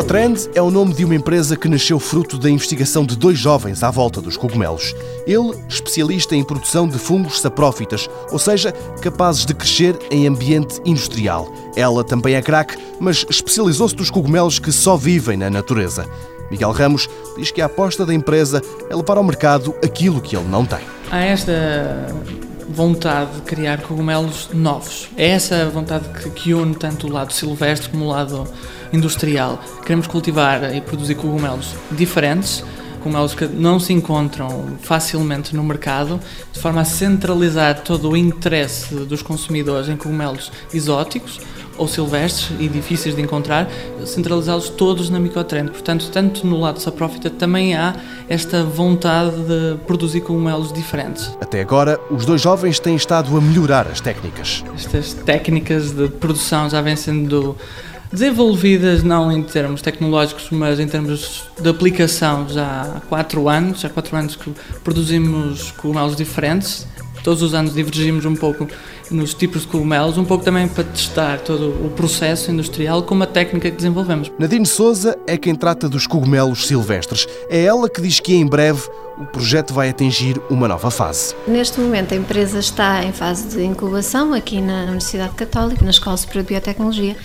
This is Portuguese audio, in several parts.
Micotrend é o nome de uma empresa que nasceu fruto da investigação de dois jovens à volta dos cogumelos. Ele, especialista em produção de fungos saprófitas, ou seja, capazes de crescer em ambiente industrial. Ela também é craque, mas especializou-se nos cogumelos que só vivem na natureza. Miguel Ramos diz que a aposta da empresa é levar ao mercado aquilo que ele não tem. Há esta vontade de criar cogumelos novos. É essa vontade que, que une tanto o lado silvestre como o lado industrial. Queremos cultivar e produzir cogumelos diferentes, cogumelos que não se encontram facilmente no mercado, de forma a centralizar todo o interesse dos consumidores em cogumelos exóticos ou silvestres e difíceis de encontrar, centralizá-los todos na Micotrend. Portanto, tanto no lado saprófita também há esta vontade de produzir cogumelos diferentes. Até agora, os dois jovens têm estado a melhorar as técnicas. Estas técnicas de produção já vêm sendo desenvolvidas não em termos tecnológicos, mas em termos de aplicação já há quatro anos. Há quatro anos que produzimos cogumelos diferentes. Todos os anos divergimos um pouco nos tipos de cogumelos, um pouco também para testar todo o processo industrial com uma técnica que desenvolvemos. Nadine Souza é quem trata dos cogumelos silvestres. É ela que diz que em breve o projeto vai atingir uma nova fase. Neste momento a empresa está em fase de incubação aqui na Universidade Católica, na Escola Superior de Biotecnologia,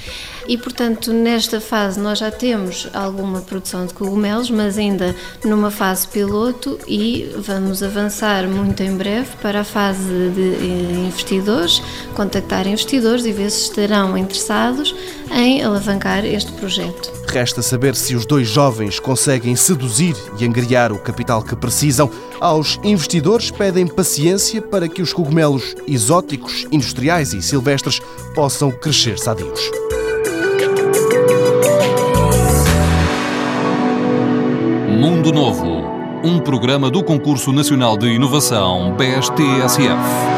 e portanto nesta fase nós já temos alguma produção de cogumelos, mas ainda numa fase piloto e vamos avançar muito em breve para a fase de investidores, contactar investidores e ver se estarão interessados em alavancar este projeto. Resta saber se os dois jovens conseguem seduzir e angriar o capital que precisam. Aos investidores pedem paciência para que os cogumelos exóticos, industriais e silvestres possam crescer sadios. Mundo Novo, um programa do Concurso Nacional de Inovação BSTSF.